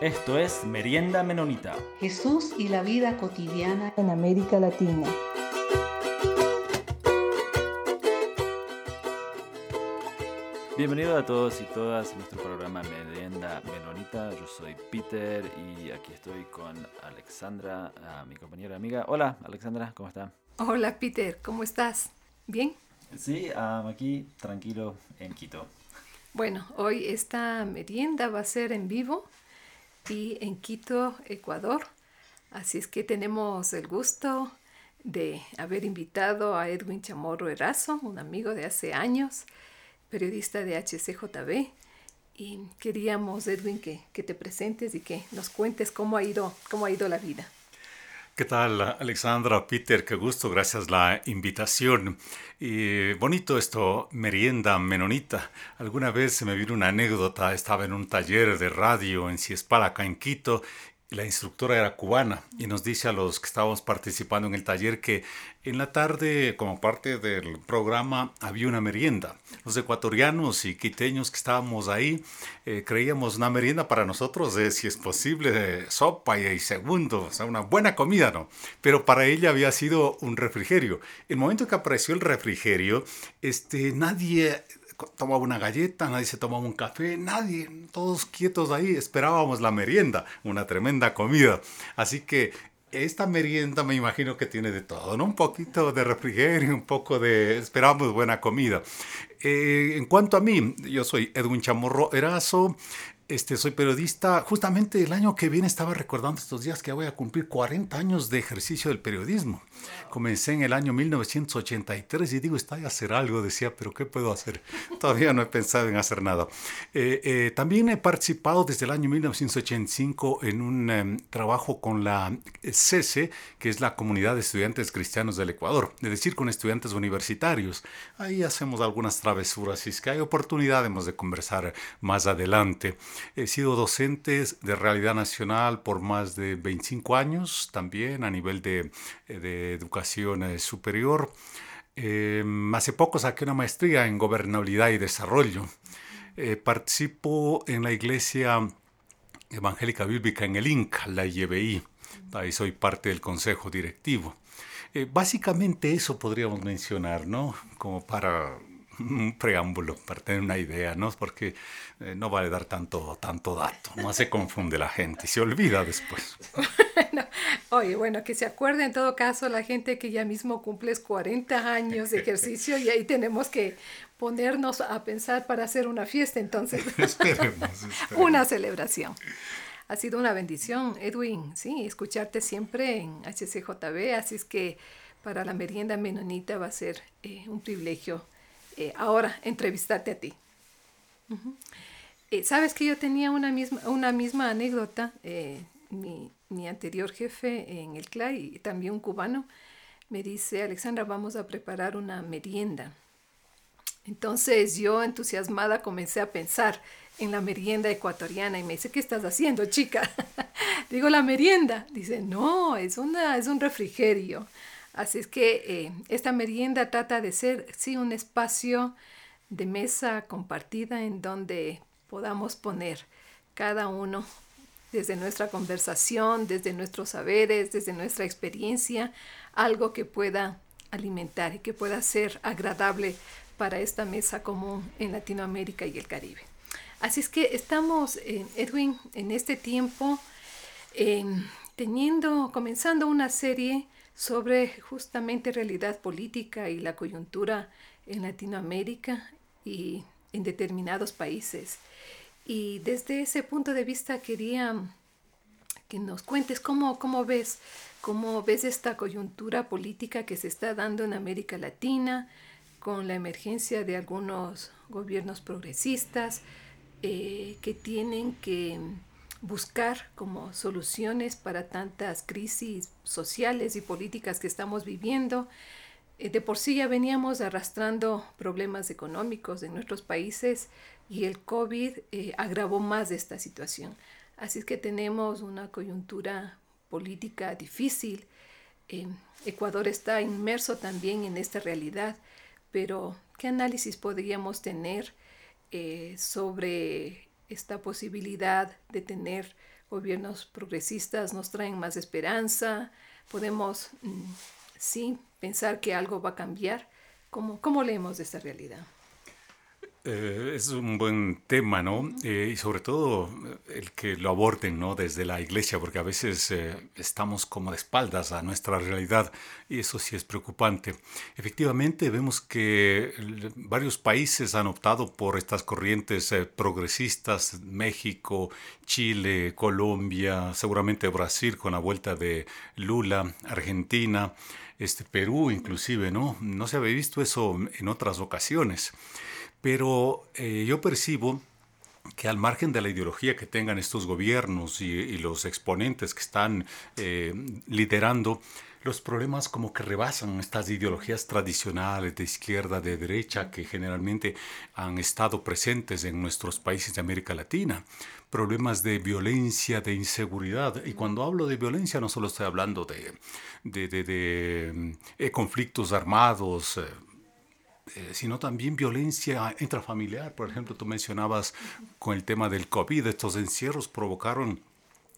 Esto es Merienda Menonita. Jesús y la vida cotidiana en América Latina. Bienvenido a todos y todas a nuestro programa Merienda Menonita. Yo soy Peter y aquí estoy con Alexandra, mi compañera amiga. Hola, Alexandra, ¿cómo está? Hola, Peter, ¿cómo estás? ¿Bien? Sí, aquí tranquilo en Quito. Bueno, hoy esta merienda va a ser en vivo y en Quito, Ecuador. Así es que tenemos el gusto de haber invitado a Edwin Chamorro Erazo, un amigo de hace años, periodista de HCJB. Y queríamos, Edwin, que, que te presentes y que nos cuentes cómo ha ido, cómo ha ido la vida. ¿Qué tal, Alexandra, Peter? Qué gusto, gracias la invitación. Y bonito esto, merienda menonita. Alguna vez se me vino una anécdota, estaba en un taller de radio en Ciespala, acá en Quito, la instructora era cubana y nos dice a los que estábamos participando en el taller que en la tarde, como parte del programa, había una merienda. Los ecuatorianos y quiteños que estábamos ahí eh, creíamos una merienda para nosotros, de, si es posible, sopa y, y, segundo, o sea, una buena comida, ¿no? Pero para ella había sido un refrigerio. El momento que apareció el refrigerio, este, nadie tomaba una galleta, nadie se tomaba un café, nadie, todos quietos ahí, esperábamos la merienda, una tremenda comida. Así que esta merienda me imagino que tiene de todo, ¿no? Un poquito de refrigerio, un poco de... esperamos buena comida. Eh, en cuanto a mí, yo soy Edwin Chamorro Erazo, este, soy periodista. Justamente el año que viene estaba recordando estos días que voy a cumplir 40 años de ejercicio del periodismo. Comencé en el año 1983 y digo, está a hacer algo, decía, pero ¿qué puedo hacer? Todavía no he pensado en hacer nada. Eh, eh, también he participado desde el año 1985 en un em, trabajo con la CESE, que es la Comunidad de Estudiantes Cristianos del Ecuador, es decir, con estudiantes universitarios. Ahí hacemos algunas travesuras es que hay oportunidad de conversar más adelante. He sido docente de realidad nacional por más de 25 años, también a nivel de, de educación eh, superior. Eh, hace poco saqué una maestría en gobernabilidad y desarrollo. Eh, participo en la Iglesia Evangélica Bíblica en el INCA, la IEBI. Ahí soy parte del consejo directivo. básicamente eso podríamos mencionar, ¿no? Como para un preámbulo para tener una idea, ¿no? Porque eh, no vale dar tanto, tanto dato, no se confunde la gente y se olvida después. oye, bueno, que se acuerde en todo caso la gente que ya mismo cumples 40 años de ejercicio y ahí tenemos que ponernos a pensar para hacer una fiesta, entonces. Una celebración. Ha sido una bendición, Edwin, sí, escucharte siempre en HCJB, así es que para la merienda menonita va a ser eh, un privilegio eh, ahora entrevistarte a ti. Eh, Sabes que yo tenía una misma, una misma anécdota. Eh, mi, mi, anterior jefe en el CLAI, también un cubano, me dice, Alexandra, vamos a preparar una merienda. Entonces yo entusiasmada comencé a pensar en la merienda ecuatoriana y me dice, ¿qué estás haciendo, chica? Digo, la merienda. Dice, no, es, una, es un refrigerio. Así es que eh, esta merienda trata de ser, sí, un espacio de mesa compartida en donde podamos poner cada uno desde nuestra conversación, desde nuestros saberes, desde nuestra experiencia, algo que pueda alimentar y que pueda ser agradable para esta mesa común en Latinoamérica y el Caribe. Así es que estamos, eh, Edwin, en este tiempo em, teniendo, comenzando una serie sobre justamente realidad política y la coyuntura en Latinoamérica y en determinados países. Y desde ese punto de vista quería que nos cuentes cómo, cómo ves, cómo ves esta coyuntura política que se está dando en América Latina con la emergencia de algunos gobiernos progresistas eh, que tienen que buscar como soluciones para tantas crisis sociales y políticas que estamos viviendo. Eh, de por sí ya veníamos arrastrando problemas económicos en nuestros países y el COVID eh, agravó más esta situación. Así es que tenemos una coyuntura política difícil. Eh, Ecuador está inmerso también en esta realidad, pero ¿qué análisis podríamos tener sobre esta posibilidad de tener gobiernos progresistas nos traen más esperanza, podemos, mm, sí, pensar que algo va a cambiar. ¿Cómo, cómo leemos esta realidad? Eh, es un buen tema, ¿no? Eh, y sobre todo eh, el que lo aborden, ¿no? Desde la iglesia, porque a veces estamos como de espaldas a nuestra realidad y eso sí es preocupante. Efectivamente, vemos que varios países han optado por estas corrientes progresistas, México, Chile, Colombia, seguramente Brasil con la vuelta de Lula, Argentina, este Perú inclusive, ¿no? No se había visto eso en otras ocasiones. Pero eh, yo percibo que al margen de la ideología que tengan estos gobiernos y, los exponentes que están eh, liderando, los problemas como que rebasan estas ideologías tradicionales de izquierda, de derecha, que generalmente han estado presentes en nuestros países de América Latina. Problemas de violencia, de inseguridad. Y cuando hablo de violencia no solo estoy hablando de, de, eh, conflictos armados, sino también violencia intrafamiliar. Por ejemplo, tú mencionabas con el tema del COVID, estos encierros provocaron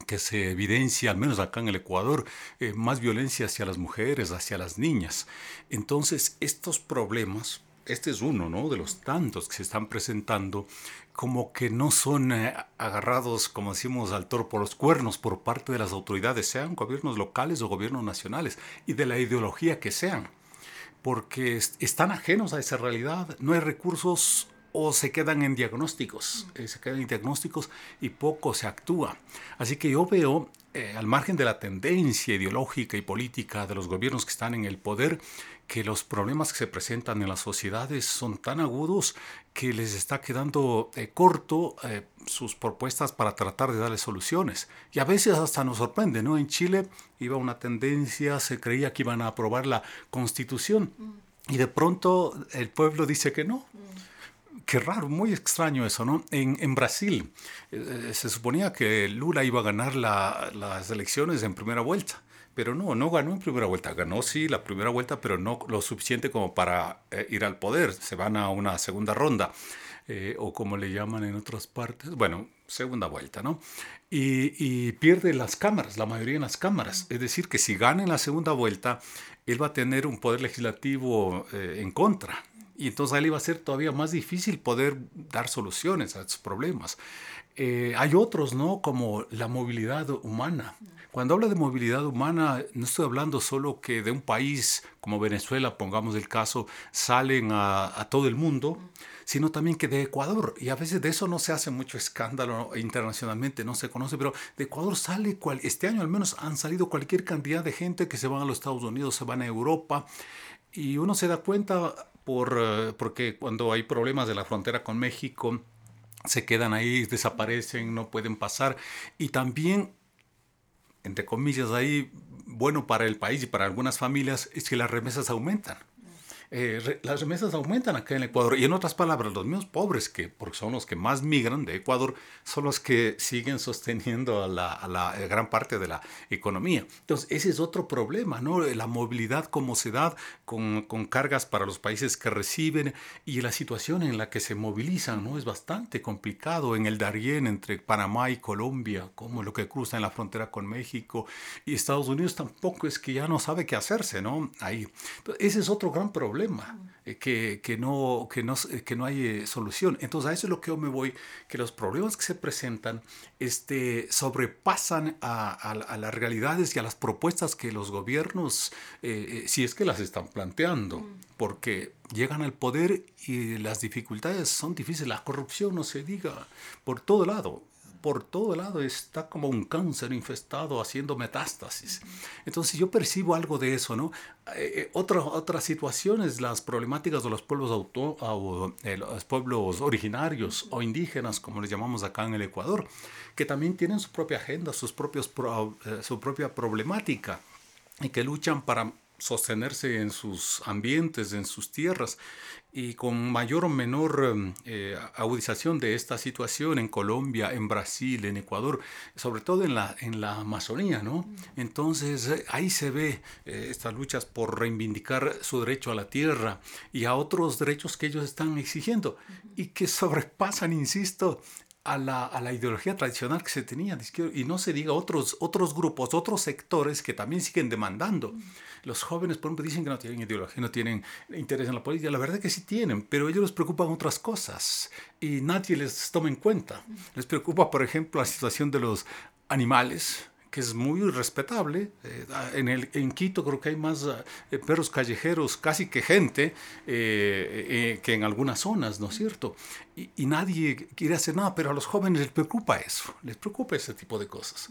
que se evidencia, al menos acá en el Ecuador, eh, más violencia hacia las mujeres, hacia las niñas. Entonces, estos problemas, este es uno ¿no? de los tantos que se están presentando, como que no son eh, agarrados, como decimos, al toro por los cuernos por parte de las autoridades, sean gobiernos locales o gobiernos nacionales, y de la ideología que sean porque están ajenos a esa realidad, no hay recursos o se quedan en diagnósticos, eh, se quedan en diagnósticos y poco se actúa. Así que yo veo, eh, al margen de la tendencia ideológica y política de los gobiernos que están en el poder, que los problemas que se presentan en las sociedades son tan agudos que les está quedando eh, corto sus propuestas para tratar de darle soluciones. Y a veces hasta nos sorprende, ¿no? En Chile iba una tendencia, se creía que iban a aprobar la constitución y de pronto el pueblo dice que no. Qué raro, muy extraño eso, ¿no? En, en Brasil eh, se suponía que Lula iba a ganar las elecciones en primera vuelta pero no, no ganó en primera vuelta. Ganó sí la primera vuelta, pero no lo suficiente como para eh, ir al poder. Se van a una segunda ronda, eh, o como le llaman en otras partes, bueno, segunda vuelta, ¿no? Y, pierde las cámaras, la mayoría en las cámaras. Es decir, que si gana en la segunda vuelta, él va a tener un poder legislativo eh, en contra. Y entonces a él iba a ser todavía más difícil poder dar soluciones a estos problemas. hay otros, ¿no? Como la movilidad humana. Cuando hablo de movilidad humana, no estoy hablando solo que de un país como Venezuela, pongamos el caso, salen a, todo el mundo, sino también que de Ecuador, y a veces de eso no se hace mucho escándalo internacionalmente, no se conoce, pero de Ecuador sale, cual, este año al menos han salido cualquier cantidad de gente que se van a los Estados Unidos, se van a Europa, y uno se da cuenta por, eh, porque cuando hay problemas de la frontera con México, se quedan ahí, desaparecen, no pueden pasar, y también entre comillas, ahí bueno para el país y para algunas familias es que las remesas aumentan. Eh, las remesas aumentan acá en Ecuador. Y en otras palabras, los mismos pobres, que porque son los que más migran de Ecuador, son los que siguen sosteniendo a la, gran parte de la economía. Entonces, ese es otro problema, ¿no? La movilidad como se da con, con cargas para los países que reciben y la situación en la que se movilizan, ¿no? Es bastante complicado en el Darién entre Panamá y Colombia, como lo que cruza en la frontera con México y Estados Unidos tampoco es que ya no sabe qué hacerse, ¿no? Ahí. ese es otro gran problema eh, que, que, no, que, no, eh, que no hay eh, solución. Entonces a eso es lo que yo me voy, que los problemas que se presentan este, sobrepasan a, a, las realidades y a las propuestas que los gobiernos, si es que las están planteando, porque llegan al poder y las dificultades son difíciles, la corrupción no se diga por todo lado por todo lado está como un cáncer infestado haciendo metástasis. Entonces yo percibo algo de eso, ¿no? Eh, eh otras situaciones, las problemáticas de los pueblos, auto, eh, los pueblos originarios o indígenas, como les llamamos acá en el Ecuador, que también tienen su propia agenda, sus propios eh, su propia problemática y que luchan para sostenerse en sus ambientes, en sus tierras. Y con mayor o menor em, eh, agudización de esta situación en Colombia, en Brasil, en Ecuador, sobre todo en la, en la Amazonía, ¿no? Entonces eh, ahí se ve eh, estas luchas por reivindicar su derecho a la tierra y a otros derechos que ellos están exigiendo y que sobrepasan, insisto, a la, a la, ideología tradicional que se tenía de izquierda y no se diga otros, otros grupos, otros sectores que también siguen demandando. Los jóvenes, por ejemplo, dicen que no tienen ideología, no tienen interés en la política. La verdad es que sí tienen, pero ellos les preocupan otras cosas y nadie les toma en cuenta. Les preocupa, por ejemplo, la situación de los animales, que es muy respetable. Eh, en, el, en Quito creo que hay más eh, perros callejeros casi que gente eh, que en algunas zonas, ¿no es cierto? Y, y, nadie quiere hacer nada, pero a los jóvenes les preocupa eso, les preocupa ese tipo de cosas.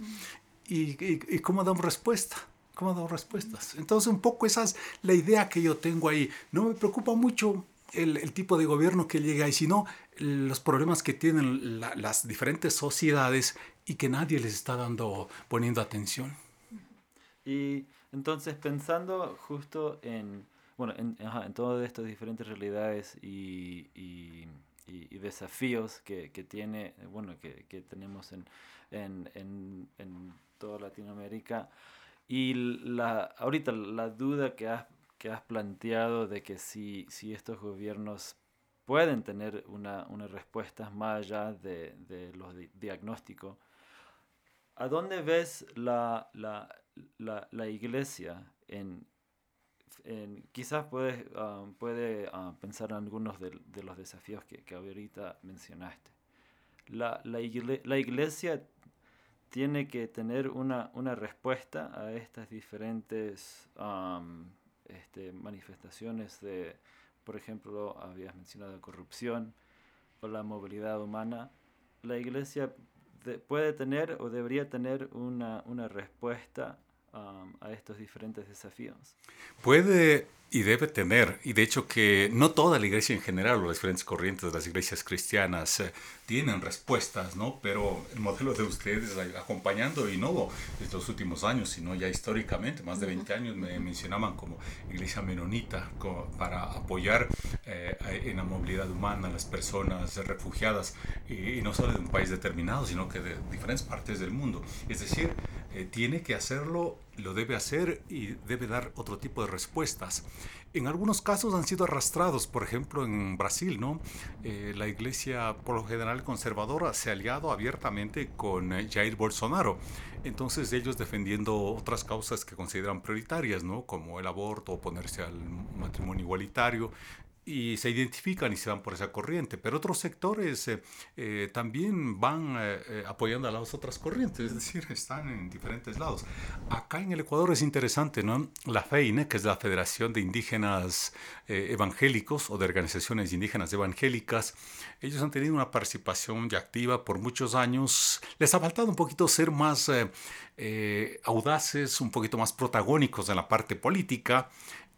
¿Y, y, y cómo damos respuesta? ¿Cómo damos respuestas? Entonces un poco esa es la idea que yo tengo ahí. No me preocupa mucho el, el, tipo de gobierno que llega ahí, sino los problemas que tienen la, las diferentes sociedades y que nadie les está dando, poniendo atención. Y entonces pensando justo en, bueno, en, ajá, en todas estas diferentes realidades y, y, desafíos que, que, tiene, bueno, que, que tenemos en, en, en, en toda Latinoamérica, y la, ahorita la duda que has, que has planteado de que si, si estos gobiernos pueden tener una, una respuesta más allá de, los di diagnósticos, ¿a dónde ves la, la, la, iglesia en, en, quizás puedes, puede uh, pensar en algunos de, los desafíos que, que ahorita mencionaste. La, la, igle la iglesia tiene que tener una, una respuesta a estas diferentes um, este, manifestaciones de, por ejemplo, habías mencionado corrupción o la movilidad humana. La iglesia de, puede tener o debería tener una, una respuesta um, a estos diferentes desafíos. Puede y debe tener, y de hecho que no toda la iglesia en general o las diferentes corrientes de las iglesias cristianas eh, tienen respuestas, ¿no? Pero el modelo de ustedes acompañando y no desde los últimos años, sino ya históricamente, más de 20 años me mencionaban como iglesia menonita como para apoyar eh, en la movilidad humana a las personas refugiadas y, y, no solo de un país determinado, sino que de diferentes partes del mundo. Es decir, eh, tiene que hacerlo, lo debe hacer y debe dar otro tipo de respuestas. En algunos casos han sido arrastrados, por ejemplo en Brasil, ¿no? Eh, la iglesia por lo general conservadora se ha aliado abiertamente con Jair Bolsonaro. Entonces ellos defendiendo otras causas que consideran prioritarias, ¿no? Como el aborto, oponerse al matrimonio igualitario, y se identifican y se van por esa corriente, pero otros sectores eh, eh, también van eh, apoyando a las otras corrientes, es decir, están en diferentes lados. Acá en el Ecuador es interesante, ¿no? La FEINE, que es la Federación de Indígenas Evangélicos o de Organizaciones Indígenas Evangélicas, ellos han tenido una participación ya activa por muchos años. Les ha faltado un poquito ser más audaces, un poquito más protagónicos en la parte política.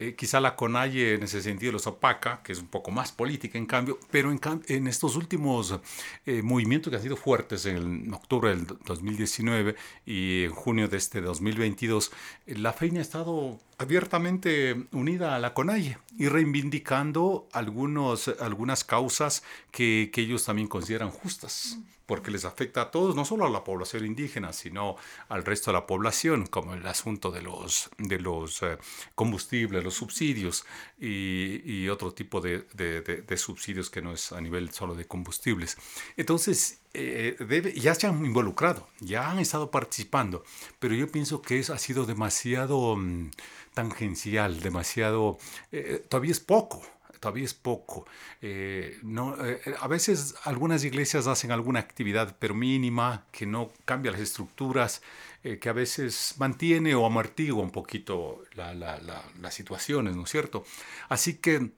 Eh, quizá la CONAIE en ese sentido los opaca, que es un poco más política en cambio, pero en, en estos últimos eh, movimientos que han sido fuertes en, el, octubre del 2019 y en junio de este 2022, eh, la FEINA ha estado abiertamente unida a la CONAIE y reivindicando algunos, algunas causas que, que ellos también consideran justas porque les afecta a todos, no solo a la población indígena, sino al resto de la población, como el asunto de los, de los eh, combustibles, los subsidios y, otro tipo de, de, de, subsidios que no es a nivel solo de combustibles. Entonces, eh, ya se han involucrado, ya han estado participando, pero yo pienso que eso ha sido demasiado um, tangencial, demasiado, eh, todavía es poco todavía es poco. Eh, eh, a veces algunas iglesias hacen alguna actividad, pero mínima, que no cambia las estructuras, que a veces mantiene o amortigua un poquito la, la, la, las situaciones, ¿no es cierto? Así que...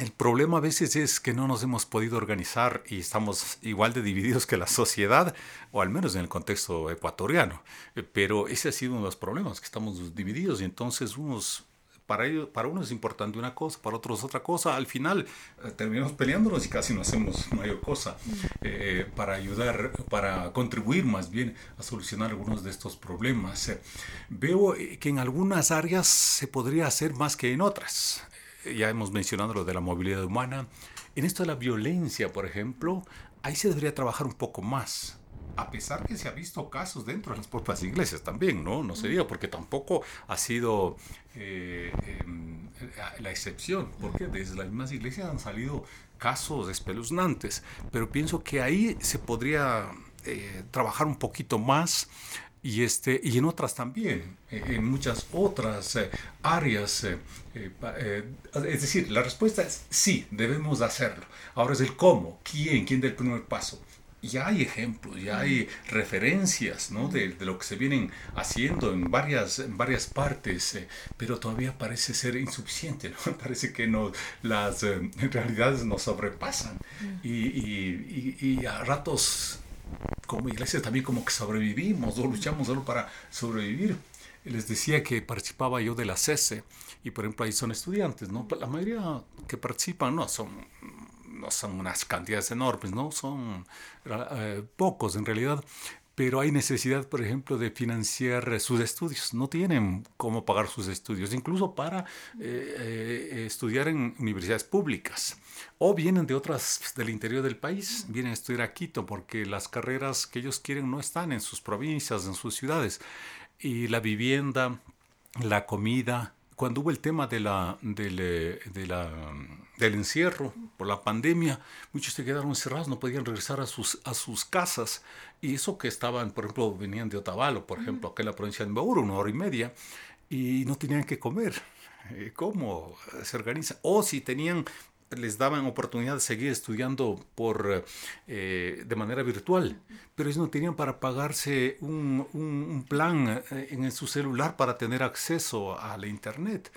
El problema a veces es que no nos hemos podido organizar y estamos igual de divididos que la sociedad, o al menos en el contexto ecuatoriano. Pero ese ha sido uno de los problemas, que estamos divididos y entonces unos para, ellos, para uno es importante una cosa, para otros otra cosa. Al final eh, terminamos peleándonos y casi no hacemos mayor cosa eh, para ayudar, para contribuir más bien a solucionar algunos de estos problemas. Eh, veo que en algunas áreas se podría hacer más que en otras. Ya hemos mencionado lo de la movilidad humana. En esto de la violencia, por ejemplo, ahí se debería trabajar un poco más a pesar que se ha visto casos dentro de las propias iglesias también, ¿no? No sería porque tampoco ha sido eh, eh, la excepción, porque desde las mismas iglesias han salido casos espeluznantes, pero pienso que ahí se podría eh, trabajar un poquito más y, este, y en otras también, eh, en muchas otras eh, áreas. es decir, la respuesta es sí, debemos hacerlo. Ahora es el cómo, quién, quién da el primer paso ya hay ejemplos, ya hay referencias ¿no? de, de, lo que se vienen haciendo en varias, en varias partes, eh, pero todavía parece ser insuficiente, ¿no? parece que no, las eh, realidades nos sobrepasan y, y, y, a ratos como iglesia también como que sobrevivimos o luchamos solo para sobrevivir. Les decía que participaba yo de la CESE y por ejemplo ahí son estudiantes, ¿no? La mayoría que participan no son no son unas cantidades enormes, ¿no? Son eh, pocos en realidad, pero hay necesidad, por ejemplo, de financiar sus estudios. No tienen cómo pagar sus estudios, incluso para eh, eh, estudiar en universidades públicas. O vienen de otras del interior del país, vienen a estudiar a Quito, porque las carreras que ellos quieren no están en sus provincias, en sus ciudades. Y la vivienda, la comida, cuando hubo el tema de la, de la del encierro, por la pandemia, muchos se quedaron encerrados, no podían regresar a sus, a sus casas. Y eso que estaban, por ejemplo, venían de Otavalo, por ejemplo, aquí en la provincia de Bauru, una hora y media, y no tenían que comer. Eh, ¿Cómo se organiza? O si tenían les daban oportunidad de seguir estudiando por, eh, de manera virtual, pero ellos no tenían para pagarse un, un plan eh, en su celular para tener acceso a la Internet.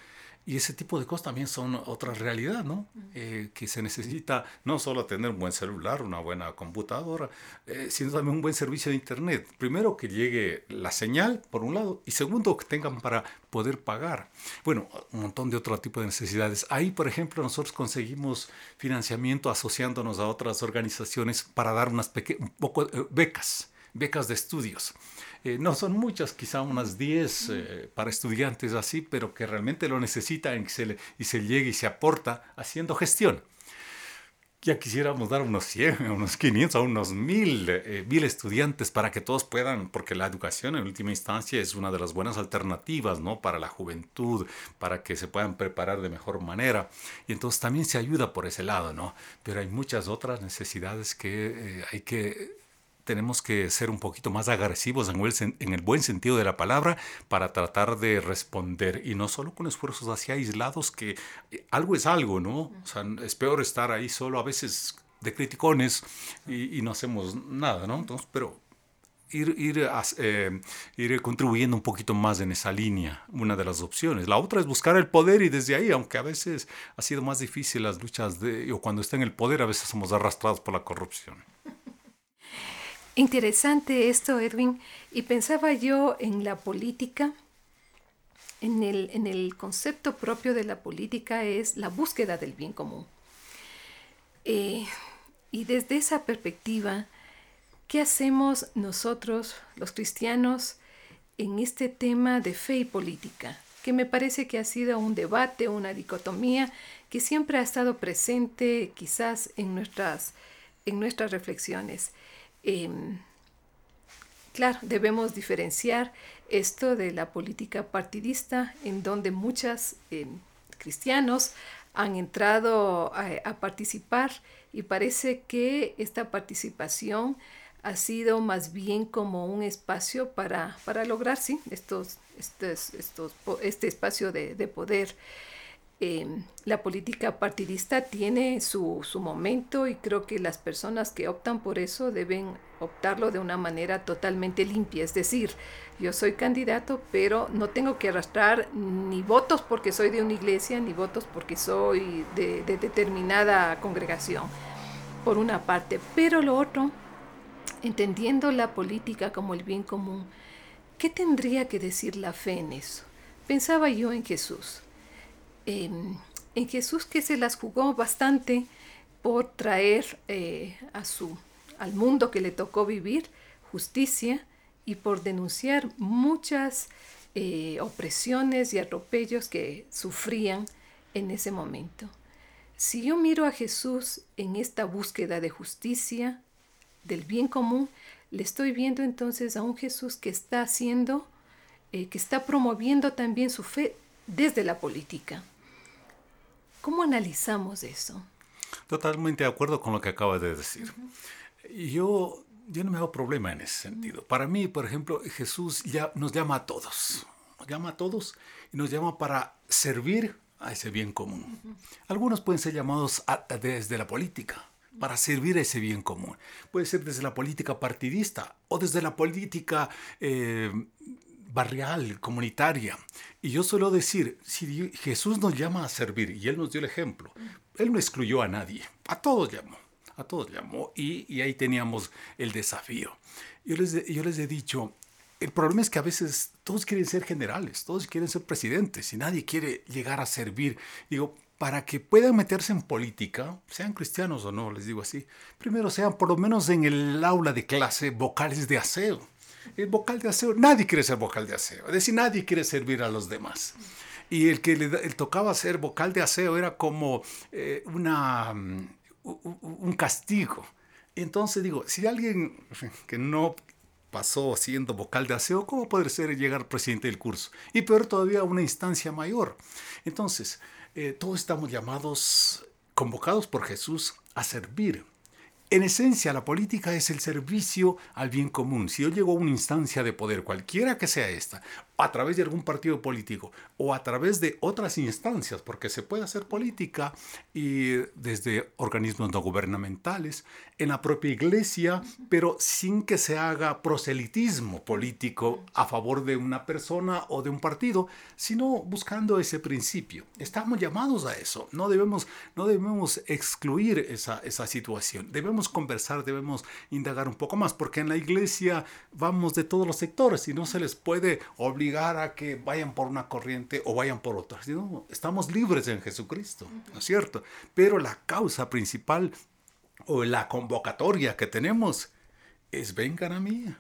Y ese tipo de cosas también son otra realidad, ¿no? Eh, que se necesita no solo tener un buen celular, una buena computadora, eh, sino también un buen servicio de Internet. Primero, que llegue la señal, por un lado, y segundo, que tengan para poder pagar. Bueno, un montón de otro tipo de necesidades. Ahí, por ejemplo, nosotros conseguimos financiamiento asociándonos a otras organizaciones para dar unas un poco eh, becas, becas de estudios. Eh, no son muchas, quizá unas 10 eh, para estudiantes así, pero que realmente lo necesitan y se, y se llegue y se aporta haciendo gestión. Ya quisiéramos dar unos 100, unos 500, unos 1000, eh, mil estudiantes para que todos puedan, porque la educación en última instancia es una de las buenas alternativas ¿no? para la juventud, para que se puedan preparar de mejor manera. Y entonces también se ayuda por ese lado, ¿no? Pero hay muchas otras necesidades que hay que tenemos que ser un poquito más agresivos en el, en el, buen sentido de la palabra para tratar de responder y no solo con esfuerzos así aislados que eh, algo es algo, ¿no? O sea, es peor estar ahí solo a veces de criticones y, no hacemos nada, ¿no? Entonces, pero ir, ir, eh, ir contribuyendo un poquito más en esa línea, una de las opciones. La otra es buscar el poder y desde ahí, aunque a veces ha sido más difícil las luchas de, o cuando está en el poder, a veces somos arrastrados por la corrupción. Interesante esto, Edwin. Y pensaba yo en la política, en el, en el concepto propio de la política es la búsqueda del bien común. Eh, y desde esa perspectiva, ¿qué hacemos nosotros, los cristianos, en este tema de fe y política? Que me parece que ha sido un debate, una dicotomía que siempre ha estado presente quizás en nuestras, en nuestras reflexiones. Em, claro, debemos diferenciar esto de la política partidista, en donde muchos em, cristianos han entrado a, participar y parece que esta participación ha sido más bien como un espacio para, para lograr sí, estos, este espacio de poder. Em, la política partidista tiene su, su, momento y creo que las personas que optan por eso deben optarlo de una manera totalmente limpia. Es decir, yo soy candidato, pero no tengo que arrastrar ni votos porque soy de una iglesia, ni votos porque soy de, de determinada congregación, por una parte. Pero lo otro, entendiendo la política como el bien común, ¿qué tendría que decir la fe en eso? Pensaba yo en Jesús en Jesús que se las jugó bastante por traer eh, a su, al mundo que le tocó vivir justicia y por denunciar muchas eh, opresiones y atropellos que sufrían en ese momento. Si yo miro a Jesús en esta búsqueda de justicia, del bien común, le estoy viendo entonces a un Jesús que está haciendo, eh, que está promoviendo también su fe desde la política. ¿Cómo analizamos eso? Totalmente de acuerdo con lo que acaba de decir. Yo, yo no me hago problema en ese sentido. Para mí, por ejemplo, Jesús ya nos llama a todos. Nos llama a todos y nos llama para servir a ese bien común. Algunos pueden ser llamados desde la política, para servir a ese bien común. Puede ser desde la política partidista o desde la política eh, barrial, comunitaria. Y yo suelo decir, si Jesús nos llama a servir, y Él nos dio el ejemplo, Él no excluyó a nadie, a todos llamó, a todos llamó, y, y ahí teníamos el desafío. Yo les, yo les he dicho, el problema es que a veces todos quieren ser generales, todos quieren ser presidentes y nadie quiere llegar a servir. Digo, para que puedan meterse en política, sean cristianos o no, les digo así, primero sean por lo menos en el aula de clase vocales de aseo. El vocal de aseo, nadie quiere ser vocal de aseo, es decir, nadie quiere servir a los demás. Y el que le, tocaba ser vocal de aseo era como eh, una, mm, un castigo. Entonces digo, si alguien que no pasó siendo vocal de aseo, ¿cómo puede ser llegar presidente del curso? Y peor todavía, una instancia mayor. Entonces, eh, todos estamos llamados, convocados por Jesús a servir en esencia, la política es el servicio al bien común. Si yo llego a una instancia de poder, cualquiera que sea esta, a través de algún partido político o a través de otras instancias, porque se puede hacer política y desde organismos no gubernamentales, en la propia iglesia, pero sin que se haga proselitismo político a favor de una persona o de un partido, sino buscando ese principio. Estamos llamados a eso. No debemos, no debemos excluir esa, esa situación. Debemos conversar, debemos indagar un poco más, porque en la iglesia vamos de todos los sectores y no se les puede obligar a que vayan por una corriente o vayan por otra. estamos libres en Jesucristo, ¿no es cierto? Pero la causa principal o la convocatoria que tenemos es vengan a mí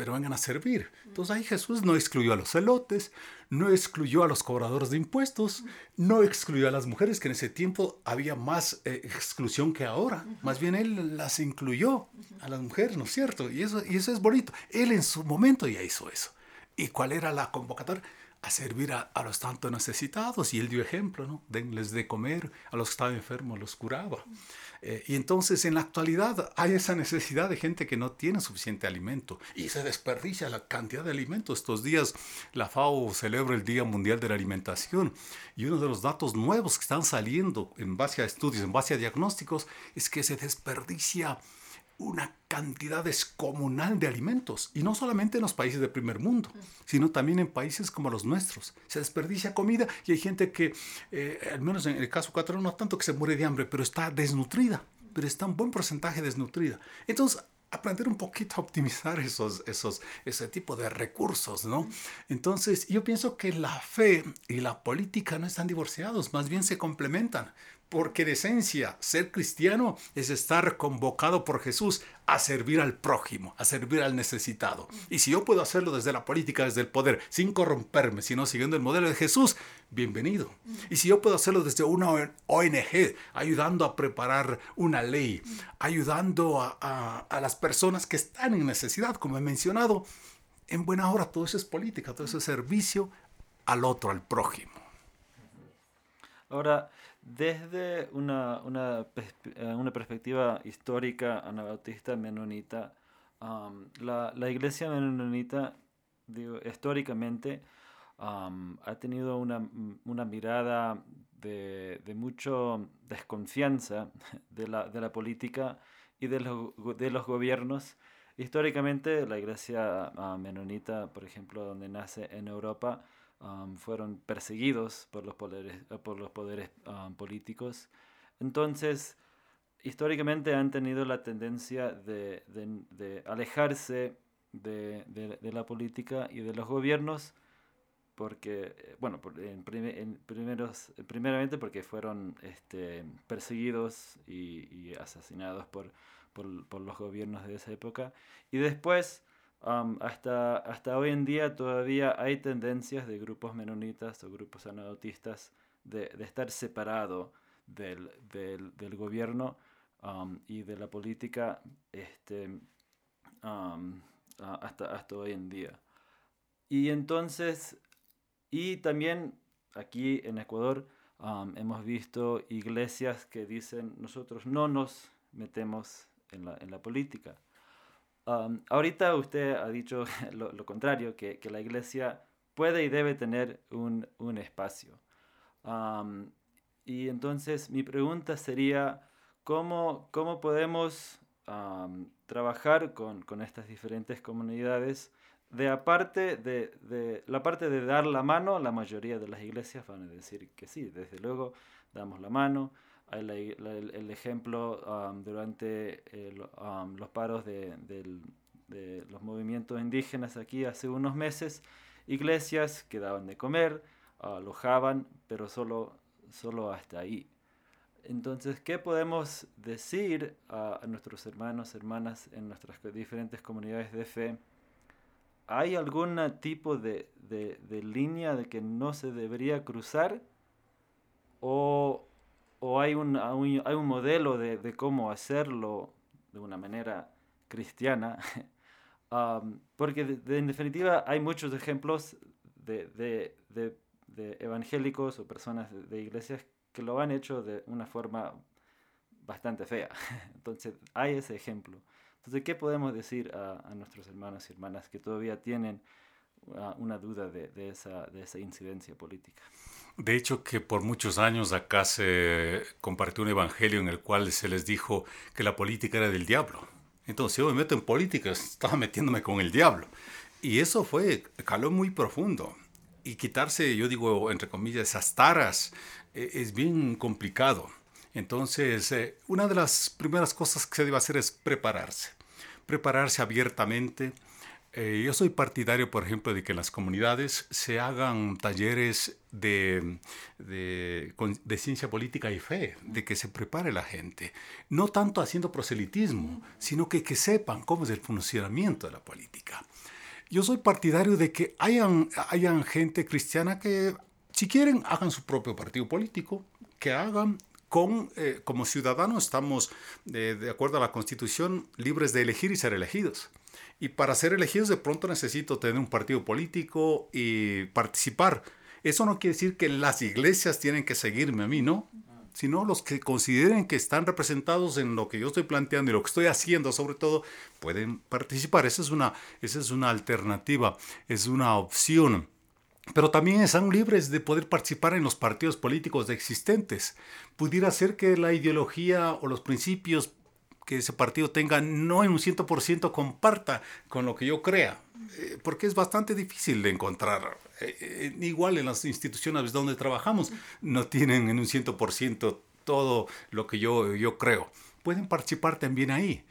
pero vengan a servir. Entonces ahí Jesús no excluyó a los celotes, no excluyó a los cobradores de impuestos, no excluyó a las mujeres, que en ese tiempo había más eh, exclusión que ahora. Más bien Él las incluyó a las mujeres, ¿no es cierto? Y eso, y eso es bonito. Él en su momento ya hizo eso. ¿Y cuál era la convocatoria? a servir a, los tanto necesitados. Y él dio ejemplo, ¿no? Denles de comer, a los que estaban enfermos los curaba. Eh, y entonces en la actualidad hay esa necesidad de gente que no tiene suficiente alimento y se desperdicia la cantidad de alimento. Estos días la FAO celebra el Día Mundial de la Alimentación y uno de los datos nuevos que están saliendo en base a estudios, en base a diagnósticos, es que se desperdicia una cantidad descomunal de alimentos, y no solamente en los países del primer mundo, sino también en países como los nuestros. Se desperdicia comida y hay gente que, eh, al menos en el caso catalán, no tanto que se muere de hambre, pero está desnutrida, pero está un buen porcentaje desnutrida. Entonces, aprender un poquito a optimizar esos, esos, ese tipo de recursos, ¿no? Entonces, yo pienso que la fe y la política no están divorciados, más bien se complementan porque de esencia ser cristiano es estar convocado por Jesús a servir al prójimo, a servir al necesitado. Y si yo puedo hacerlo desde la política, desde el poder, sin corromperme, sino siguiendo el modelo de Jesús, bienvenido. Y si yo puedo hacerlo desde una ONG, ayudando a preparar una ley, ayudando a, las personas que están en necesidad, como he mencionado, en buena hora todo eso es política, todo eso es servicio al otro, al prójimo. Ahora, desde una, una, eh, una perspectiva histórica anabautista menonita, la, la, iglesia menonita, digo, históricamente, ha tenido una, una mirada de, de mucho desconfianza de la, de la política y de los, de los gobiernos. Históricamente, la iglesia ah, menonita, por ejemplo, donde nace en Europa, fueron perseguidos por los poderes, eh, por los poderes políticos. Entonces, históricamente han tenido la tendencia de, alejarse de, la política y de los gobiernos porque, eh, bueno, en, primeros, primeramente porque fueron este, perseguidos y, y asesinados por, por, por, los gobiernos de esa época, y después hasta, hasta hoy en día todavía hay tendencias de grupos menonitas o grupos anabautistas de, de estar separado del, del, del gobierno y de la política este, hasta, hasta hoy en día. Y entonces, y también aquí en Ecuador Um, hemos visto iglesias que dicen nosotros no nos metemos en la, en la política. Um, ahorita usted ha dicho lo, contrario, que, la iglesia puede y debe tener un, espacio. Y entonces mi pregunta sería, ¿cómo, podemos trabajar con, estas diferentes comunidades? De aparte de, la parte de dar la mano, la mayoría de las iglesias van a decir que sí, desde luego damos la mano. Hay el, el, ejemplo durante los paros de, de, los movimientos indígenas aquí hace unos meses, iglesias que daban de comer, alojaban, pero solo, solo hasta ahí. Entonces, ¿qué podemos decir a, nuestros hermanos, hermanas en nuestras diferentes comunidades de fe? ¿Hay algún tipo de, de, de, línea de que no se debería cruzar? ¿O, o hay, un, hay un modelo de, cómo hacerlo de una manera cristiana? porque en definitiva hay muchos ejemplos de, evangélicos o personas de iglesias que lo han hecho de una forma bastante fea. Entonces, hay ese ejemplo. Entonces, ¿qué podemos decir a, a nuestros hermanos y hermanas que todavía tienen uh, una duda de esa incidencia política? De hecho, que por muchos años acá se compartió un evangelio en el cual se les dijo que la política era del diablo. Entonces, si yo me meto en política, estaba metiéndome con el diablo. Y eso fue, caló muy profundo. Y quitarse, yo digo, entre comillas, esas taras e, es bien complicado. Entonces, eh, una de las primeras cosas que se debe hacer es prepararse. Prepararse abiertamente. Eh, yo soy partidario, por ejemplo, de que en las comunidades se hagan talleres de, de, de, ciencia política y fe, de que se prepare la gente. No tanto haciendo proselitismo, sino que, que sepan cómo es el funcionamiento de la política. Yo soy partidario de que hayan, hayan gente cristiana que si quieren, hagan su propio partido político, que hagan con, eh, como ciudadanos estamos, eh, de acuerdo a la Constitución, libres de elegir y ser elegidos. Y para ser elegidos de pronto necesito tener un partido político y participar. Eso no quiere decir que las iglesias tienen que seguirme a mí, ¿no? Sino los que consideren que están representados en lo que yo estoy planteando y lo que estoy haciendo, sobre todo, pueden participar. Esa es una, esa es una alternativa, es una opción pero también están libres de poder participar en los partidos políticos existentes. Pudiera ser que la ideología o los principios que ese partido tenga no en un 100% comparta con lo que yo crea, eh, porque es bastante difícil de encontrar. Eh, eh, igual en las instituciones donde trabajamos no tienen en un 100% todo lo que yo, yo creo. Pueden participar también ahí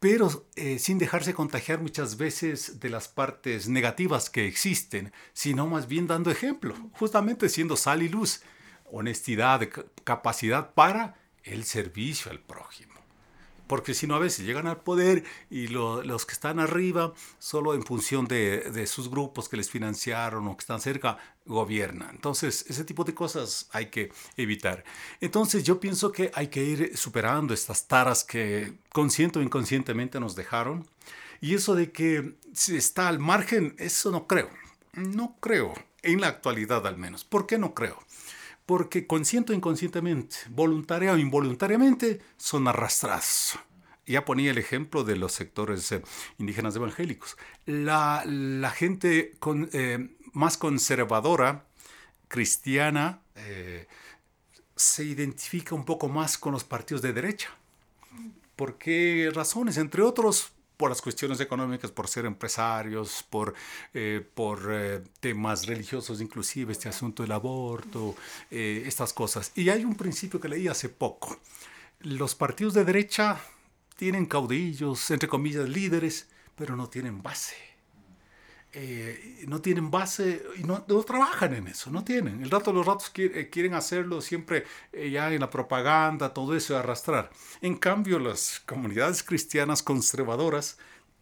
pero eh, sin dejarse contagiar muchas veces de las partes negativas que existen, sino más bien dando ejemplo, justamente siendo sal y luz, honestidad, capacidad para el servicio al prójimo porque si no a veces llegan al poder y los que están arriba, solo en función de, de, sus grupos que les financiaron o que están cerca, gobiernan. Entonces, ese tipo de cosas hay que evitar. Entonces, yo pienso que hay que ir superando estas taras que consciente o inconscientemente nos dejaron. Y eso de que si está al margen, eso no creo. No creo, en la actualidad al menos. ¿Por qué no creo? Porque consciente o inconscientemente, voluntaria o involuntariamente, son arrastrados. Ya ponía el ejemplo de los sectores eh, indígenas evangélicos. La, gente eh, más conservadora, cristiana, eh, se identifica un poco más con los partidos de derecha. ¿Por qué razones? Entre otros, por las cuestiones económicas, por ser empresarios, por, eh, por eh, temas religiosos, inclusive este asunto del aborto, eh, estas cosas. Y hay un principio que leí hace poco. Los partidos de derecha tienen caudillos, entre comillas, líderes, pero no tienen base. Eh, no tienen base y no, trabajan en eso, no tienen. El rato los ratos eh, quieren hacerlo siempre eh, ya en la propaganda, todo eso, arrastrar. En cambio, las comunidades cristianas conservadoras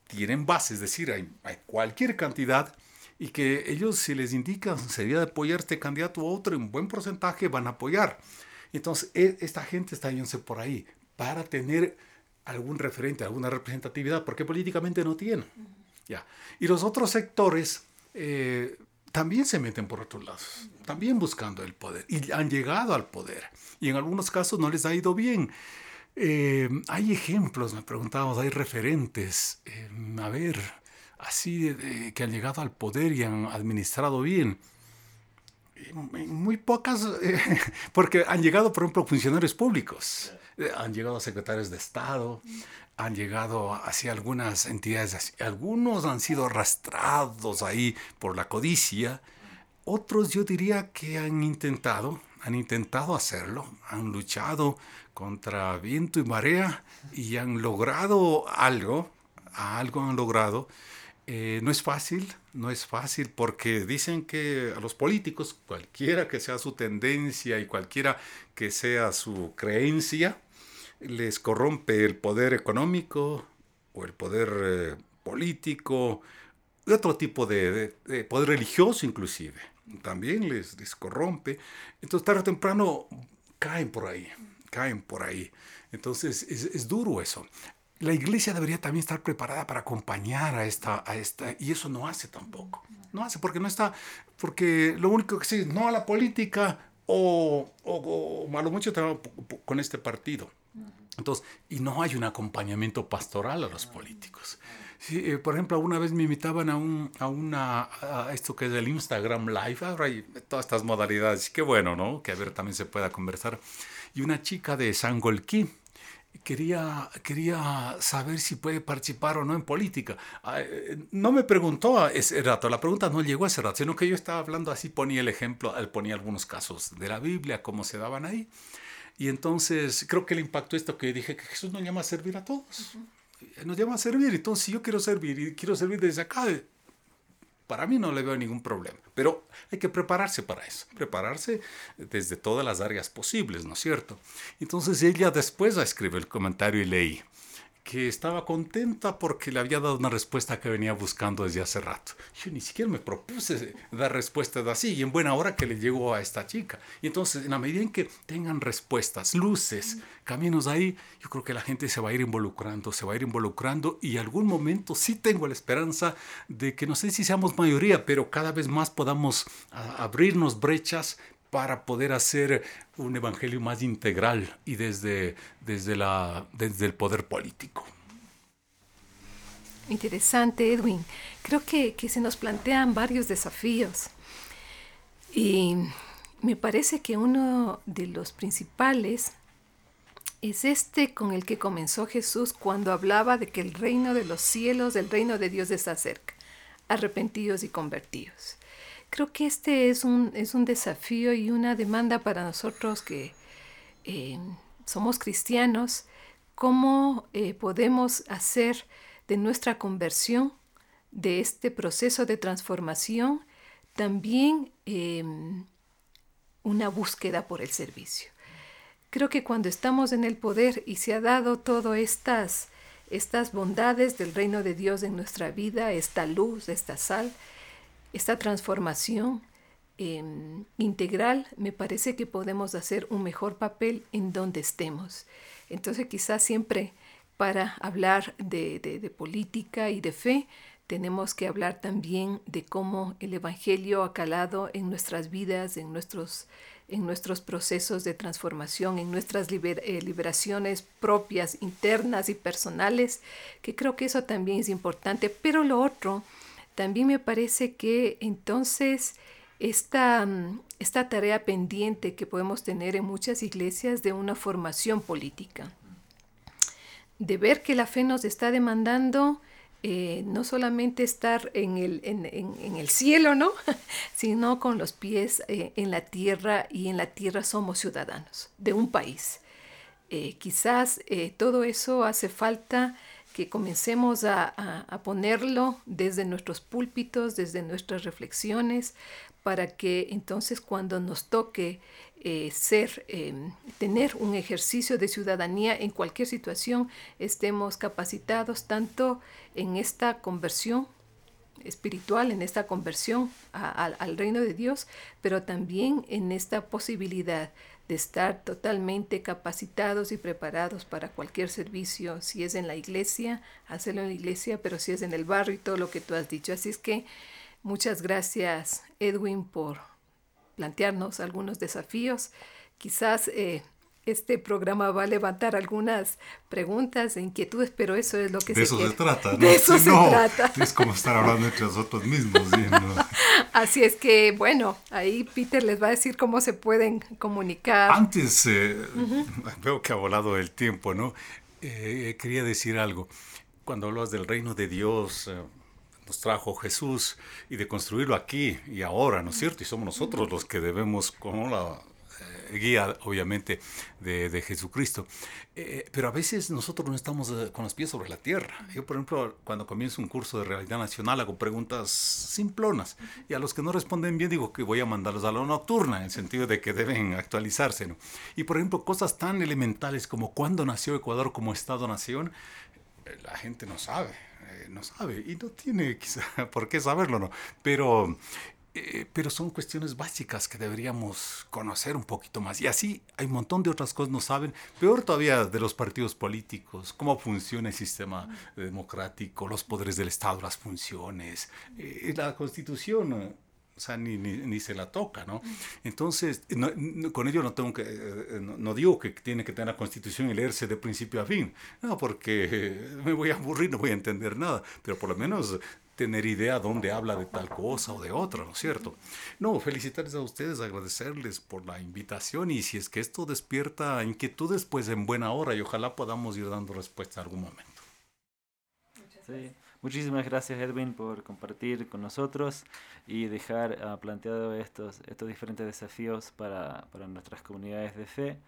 tienen base, es decir, hay, hay cualquier cantidad y que ellos si les indican sería de apoyar este candidato u otro, en buen porcentaje van a apoyar. Entonces, e, esta gente está yéndose por ahí para tener algún referente, alguna representatividad, porque políticamente no tienen. Ya. Y los otros sectores eh, también se meten por otros lados, también buscando el poder y han llegado al poder y en algunos casos no les ha ido bien. Eh, hay ejemplos, me preguntábamos, hay referentes, eh, a ver, así que han llegado al poder y han administrado bien. Muy pocas, porque han llegado, por ejemplo, funcionarios públicos, han llegado secretarios de Estado, han llegado hacia algunas entidades, algunos han sido arrastrados ahí por la codicia, otros yo diría que han intentado, han intentado hacerlo, han luchado contra viento y marea y han logrado algo, algo han logrado. Eh, no es fácil, no es fácil porque dicen que a los políticos, cualquiera que sea su tendencia y cualquiera que sea su creencia, les corrompe el poder económico o el poder eh, político, otro tipo de, poder religioso inclusive, también les, corrompe. Entonces tarde o temprano caen por ahí, caen por ahí. Entonces es, duro eso. La iglesia debería también estar preparada para acompañar a esta, a esta, y eso no hace tampoco. No hace porque no está, porque lo único que es no a la política o, o, o a lo mucho con este partido. Entonces, y no hay un acompañamiento pastoral a los políticos. Eh, por ejemplo, una vez me invitaban a, un, a, una, a esto que es el Instagram Live, ahora hay todas estas modalidades, qué bueno, ¿no? Que a ver también se pueda conversar. Y una chica de Sangolquí quería, quería saber si puede participar o no en política. Ah, eh, no me preguntó ese rato, la pregunta no llegó a ese rato, sino que yo estaba hablando así, ponía el ejemplo, ponía algunos casos de la Biblia, cómo se daban ahí. Y entonces creo que le impactó esto que dije que Jesús nos llama a servir a todos. Nos llama a servir. Entonces, si yo quiero servir y quiero servir desde acá, para mí no le veo ningún problema. Pero hay que prepararse para eso. Prepararse desde todas las áreas posibles, ¿no es cierto? Entonces ella después escribe el comentario y leí que estaba contenta porque le había dado una respuesta que venía buscando desde hace rato. Yo ni siquiera me propuse dar respuestas así y en buena hora que le llegó a esta chica. Y entonces, en la medida en que tengan respuestas, luces, caminos ahí, yo creo que la gente se va a ir involucrando, se va a ir involucrando y algún momento sí tengo la esperanza de que no sé si seamos mayoría, pero cada vez más podamos abrirnos brechas para poder hacer un evangelio más integral y desde, desde, la, desde el poder político. Interesante, Edwin. Creo que, que se nos plantean varios desafíos. Y me parece que uno de los principales es este con el que comenzó Jesús cuando hablaba de que el reino de los cielos, el reino de Dios está cerca, arrepentidos y convertidos. Creo que este es un, es un desafío y una demanda para nosotros que eh, somos cristianos, cómo eh, podemos hacer de nuestra conversión, de este proceso de transformación, también em, una búsqueda por el servicio. Creo que cuando estamos en el poder y se ha dado todas estas, estas bondades del reino de Dios en nuestra vida, esta luz, esta sal, esta transformación em, integral, me parece que podemos hacer un mejor papel en donde estemos. Entonces quizás siempre para hablar de, de, política y de fe, tenemos que hablar también de cómo el Evangelio ha calado en nuestras vidas, en nuestros, en nuestros procesos de transformación, en nuestras eh, liberaciones propias, internas y personales, que creo que eso también es importante. Pero lo otro también me parece que entonces esta, mm, esta tarea pendiente que podemos tener en muchas iglesias de una formación política, de ver que la fe nos está demandando eh, no solamente estar en el, en, el cielo, ¿no? sino con los pies eh, en la tierra y en la tierra somos ciudadanos de un país. Eh, quizás todo eso hace falta que comencemos a, ponerlo desde nuestros púlpitos, desde nuestras reflexiones, para que entonces cuando nos toque eh, ser, em, tener un ejercicio de ciudadanía en cualquier situación, estemos capacitados tanto en esta conversión espiritual, en esta conversión al reino de Dios, pero también en esta posibilidad de estar totalmente capacitados y preparados para cualquier servicio, si es en la iglesia, hacerlo en la iglesia, pero si es en el barrio y todo lo que tú has dicho. Así es que Muchas gracias, Edwin, por plantearnos algunos desafíos. Quizás eh, este programa va a levantar algunas preguntas e inquietudes, pero eso es lo que de se eso se trata. ¿no? De eso se No, trata. Es como estar hablando entre nosotros mismos. ¿sí? ¿no? Así es que, bueno, ahí Peter les va a decir cómo se pueden comunicar. Antes, eh, veo que ha volado el tiempo, ¿no? Eh, quería decir algo. Cuando hablas del reino de Dios, eh, nos trajo Jesús y de construirlo aquí y ahora, ¿no es cierto? Y somos nosotros los que debemos, como la eh, guía, obviamente, de, de Jesucristo. Eh, pero a veces nosotros no estamos eh, con los pies sobre la tierra. Yo, por ejemplo, cuando comienzo un curso de realidad nacional, hago preguntas simplonas. Y a los que no responden bien, digo que voy a mandarlos a la nocturna, en el sentido de que deben actualizarse. ¿no? Y, por ejemplo, cosas tan elementales como cuándo nació Ecuador como Estado-nación, eh, la gente no sabe, eh, no sabe y no tiene quizá por qué saberlo, ¿no? Pero, eh, pero son cuestiones básicas que deberíamos conocer un poquito más. Y así hay un montón de otras cosas no saben, peor todavía de los partidos políticos, cómo funciona el sistema democrático, los poderes del Estado, las funciones, eh, la constitución. eh, o sea, ni, ni, ni se la toca, ¿no? Entonces, no- no- con ello no tengo que, eh, no, no digo que tiene que tener la Constitución y leerse de principio a fin, no, porque me voy a aburrir, no voy a entender nada, pero por lo menos tener idea dónde habla de tal cosa o de otra, ¿no es cierto? No, felicitarles a ustedes, agradecerles por la invitación y si es que esto despierta inquietudes, pues en buena hora y ojalá podamos ir dando respuesta en algún momento. Sí. Muchísimas gracias Edwin por compartir con nosotros y dejar ah, planteado estos, estos diferentes desafíos para, para nuestras comunidades de fe.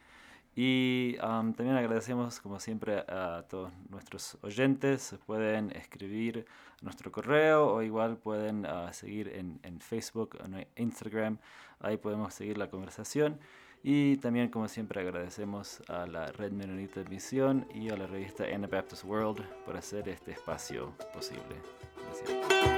Y am, también agradecemos, como siempre, a todos nuestros oyentes. Pueden escribir nuestro correo o igual pueden ah, seguir en, en Facebook o en Instagram. Ahí podemos seguir la conversación. Y también, como siempre, agradecemos a la Red Menonita Misión y a la revista Anabaptist World por hacer este espacio posible. Gracias.